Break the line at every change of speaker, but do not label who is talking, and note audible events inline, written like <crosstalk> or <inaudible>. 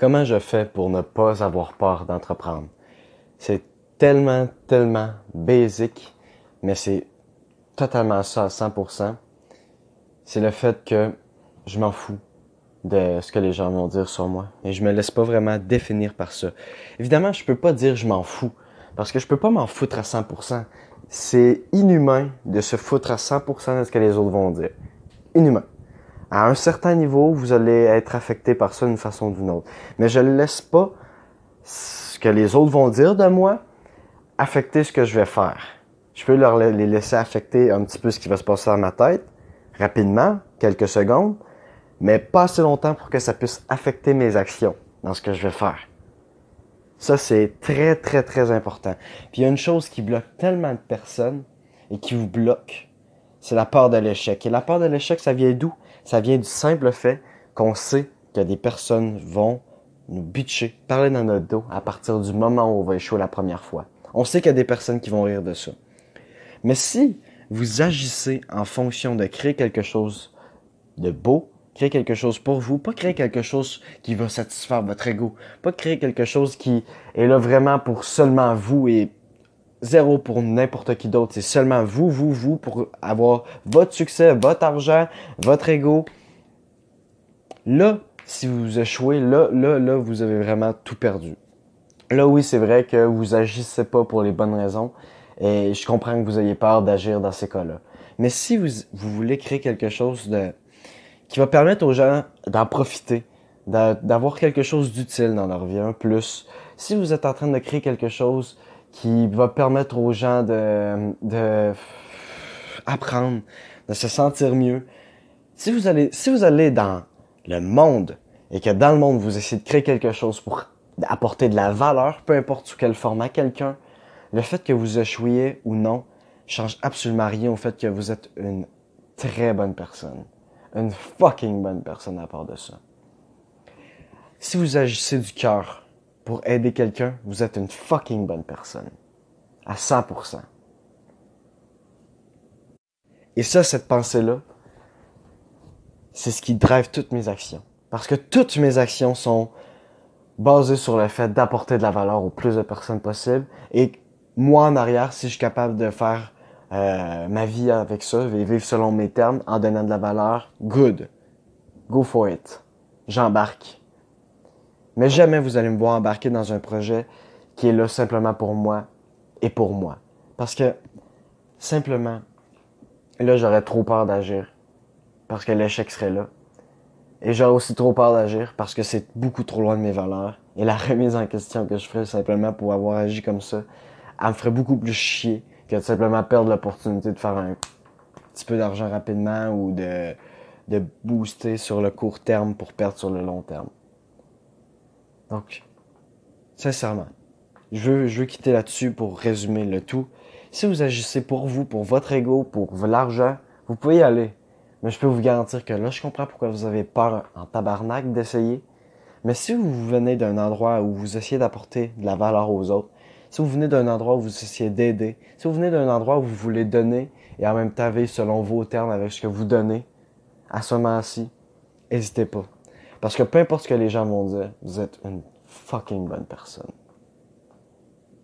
Comment je fais pour ne pas avoir peur d'entreprendre? C'est tellement, tellement basique, mais c'est totalement ça à 100%. C'est le fait que je m'en fous de ce que les gens vont dire sur moi. Et je me laisse pas vraiment définir par ça. Évidemment, je peux pas dire je m'en fous. Parce que je peux pas m'en foutre à 100%. C'est inhumain de se foutre à 100% de ce que les autres vont dire. Inhumain. À un certain niveau, vous allez être affecté par ça d'une façon ou d'une autre. Mais je ne laisse pas ce que les autres vont dire de moi affecter ce que je vais faire. Je peux leur les laisser affecter un petit peu ce qui va se passer dans ma tête, rapidement, quelques secondes, mais pas assez longtemps pour que ça puisse affecter mes actions dans ce que je vais faire. Ça, c'est très, très, très important. Puis il y a une chose qui bloque tellement de personnes et qui vous bloque, c'est la peur de l'échec. Et la peur de l'échec, ça vient d'où? Ça vient du simple fait qu'on sait que des personnes vont nous bitcher, parler dans notre dos à partir du moment où on va échouer la première fois. On sait qu'il y a des personnes qui vont rire de ça. Mais si vous agissez en fonction de créer quelque chose de beau, créer quelque chose pour vous, pas créer quelque chose qui va satisfaire votre ego, pas créer quelque chose qui est là vraiment pour seulement vous et zéro pour n'importe qui d'autre. C'est seulement vous, vous, vous pour avoir votre succès, votre argent, votre ego. Là, si vous échouez, là, là, là, vous avez vraiment tout perdu. Là, oui, c'est vrai que vous agissez pas pour les bonnes raisons et je comprends que vous ayez peur d'agir dans ces cas-là. Mais si vous, vous voulez créer quelque chose de, qui va permettre aux gens d'en profiter, d'avoir quelque chose d'utile dans leur vie, un plus. Si vous êtes en train de créer quelque chose qui va permettre aux gens de, de apprendre, de se sentir mieux, si vous allez, si vous allez dans le monde et que dans le monde vous essayez de créer quelque chose pour apporter de la valeur, peu importe sous quel format quelqu'un, le fait que vous échouiez ou non change absolument rien au fait que vous êtes une très bonne personne une fucking bonne personne à part de ça. Si vous agissez du cœur pour aider quelqu'un, vous êtes une fucking bonne personne. À 100%. Et ça, cette pensée-là, c'est ce qui drive toutes mes actions. Parce que toutes mes actions sont basées sur le fait d'apporter de la valeur au plus de personnes possible. Et moi, en arrière, si je suis capable de faire euh, ma vie avec ça, vivre selon mes termes, en donnant de la valeur, good. Go for it. J'embarque. Mais jamais vous allez me voir embarquer dans un projet qui est là simplement pour moi et pour moi. Parce que, simplement, là, j'aurais trop peur d'agir. Parce que l'échec serait là. Et j'aurais aussi trop peur d'agir parce que c'est beaucoup trop loin de mes valeurs. Et la <laughs> remise en question que je ferais simplement pour avoir agi comme ça, elle me ferait beaucoup plus chier que de simplement perdre l'opportunité de faire un petit peu d'argent rapidement ou de, de booster sur le court terme pour perdre sur le long terme. Donc, sincèrement, je veux, je veux quitter là-dessus pour résumer le tout. Si vous agissez pour vous, pour votre ego, pour l'argent, vous pouvez y aller. Mais je peux vous garantir que là, je comprends pourquoi vous avez peur en tabarnak d'essayer. Mais si vous venez d'un endroit où vous essayez d'apporter de la valeur aux autres, si vous venez d'un endroit où vous essayez d'aider, si vous venez d'un endroit où vous voulez donner et en même temps vivre selon vos termes avec ce que vous donnez, à ce moment-ci, n'hésitez pas. Parce que peu importe ce que les gens vont dire, vous êtes une fucking bonne personne.